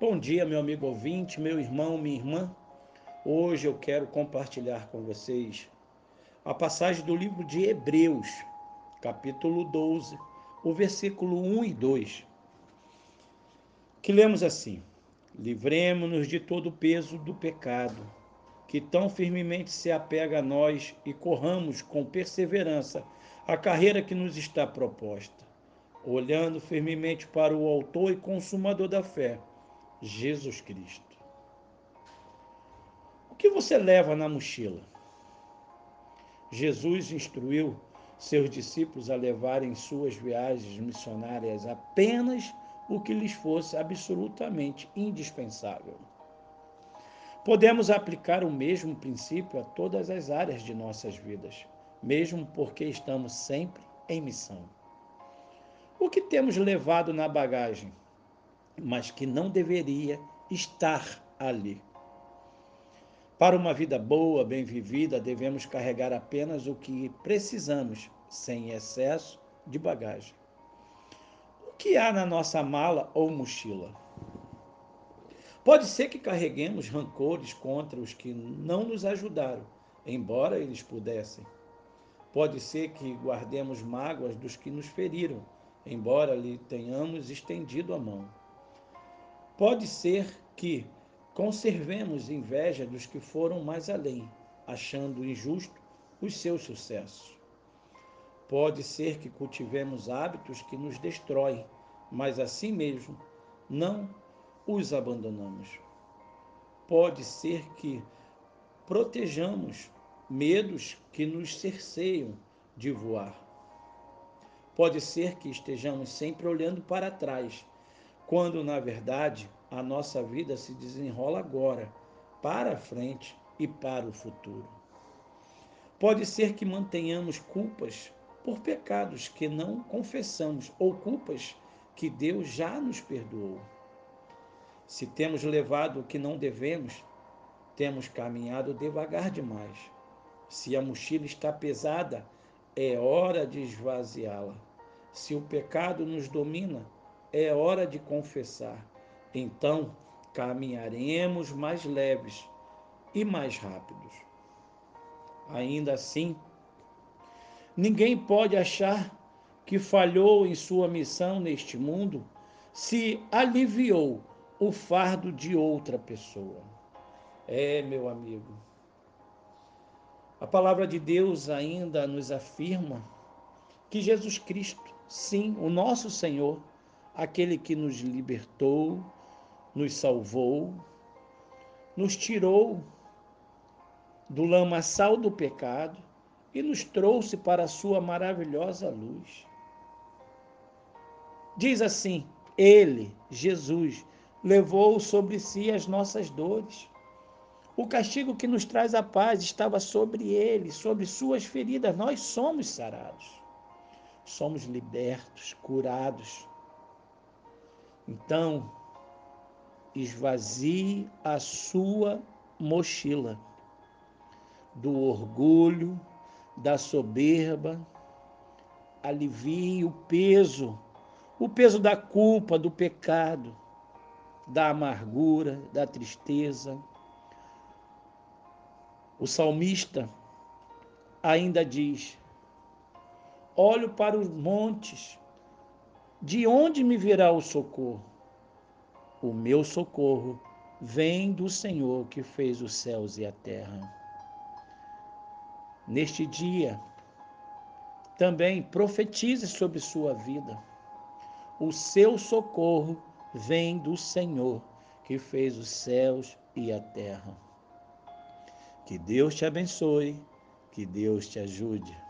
Bom dia, meu amigo ouvinte, meu irmão, minha irmã. Hoje eu quero compartilhar com vocês a passagem do livro de Hebreus, capítulo 12, o versículo 1 e 2, que lemos assim: Livremos-nos de todo o peso do pecado, que tão firmemente se apega a nós e corramos com perseverança a carreira que nos está proposta, olhando firmemente para o Autor e Consumador da fé Jesus Cristo. O que você leva na mochila? Jesus instruiu seus discípulos a levarem suas viagens missionárias apenas o que lhes fosse absolutamente indispensável. Podemos aplicar o mesmo princípio a todas as áreas de nossas vidas, mesmo porque estamos sempre em missão. O que temos levado na bagagem? Mas que não deveria estar ali. Para uma vida boa, bem vivida, devemos carregar apenas o que precisamos, sem excesso de bagagem. O que há na nossa mala ou mochila? Pode ser que carreguemos rancores contra os que não nos ajudaram, embora eles pudessem. Pode ser que guardemos mágoas dos que nos feriram, embora lhe tenhamos estendido a mão. Pode ser que conservemos inveja dos que foram mais além, achando injusto os seus sucessos. Pode ser que cultivemos hábitos que nos destroem, mas assim mesmo não os abandonamos. Pode ser que protejamos medos que nos cerceiam de voar. Pode ser que estejamos sempre olhando para trás quando na verdade a nossa vida se desenrola agora, para a frente e para o futuro. Pode ser que mantenhamos culpas por pecados que não confessamos ou culpas que Deus já nos perdoou. Se temos levado o que não devemos, temos caminhado devagar demais. Se a mochila está pesada, é hora de esvaziá-la. Se o pecado nos domina, é hora de confessar. Então caminharemos mais leves e mais rápidos. Ainda assim, ninguém pode achar que falhou em sua missão neste mundo se aliviou o fardo de outra pessoa. É, meu amigo. A palavra de Deus ainda nos afirma que Jesus Cristo, sim, o nosso Senhor, aquele que nos libertou, nos salvou, nos tirou do lamaçal do pecado e nos trouxe para a sua maravilhosa luz. Diz assim: Ele, Jesus, levou sobre si as nossas dores. O castigo que nos traz a paz estava sobre ele, sobre suas feridas. Nós somos sarados, somos libertos, curados. Então, esvazie a sua mochila do orgulho, da soberba, alivie o peso, o peso da culpa, do pecado, da amargura, da tristeza. O salmista ainda diz: Olho para os montes, de onde me virá o socorro? O meu socorro vem do Senhor que fez os céus e a terra. Neste dia, também profetize sobre sua vida. O seu socorro vem do Senhor que fez os céus e a terra. Que Deus te abençoe, que Deus te ajude.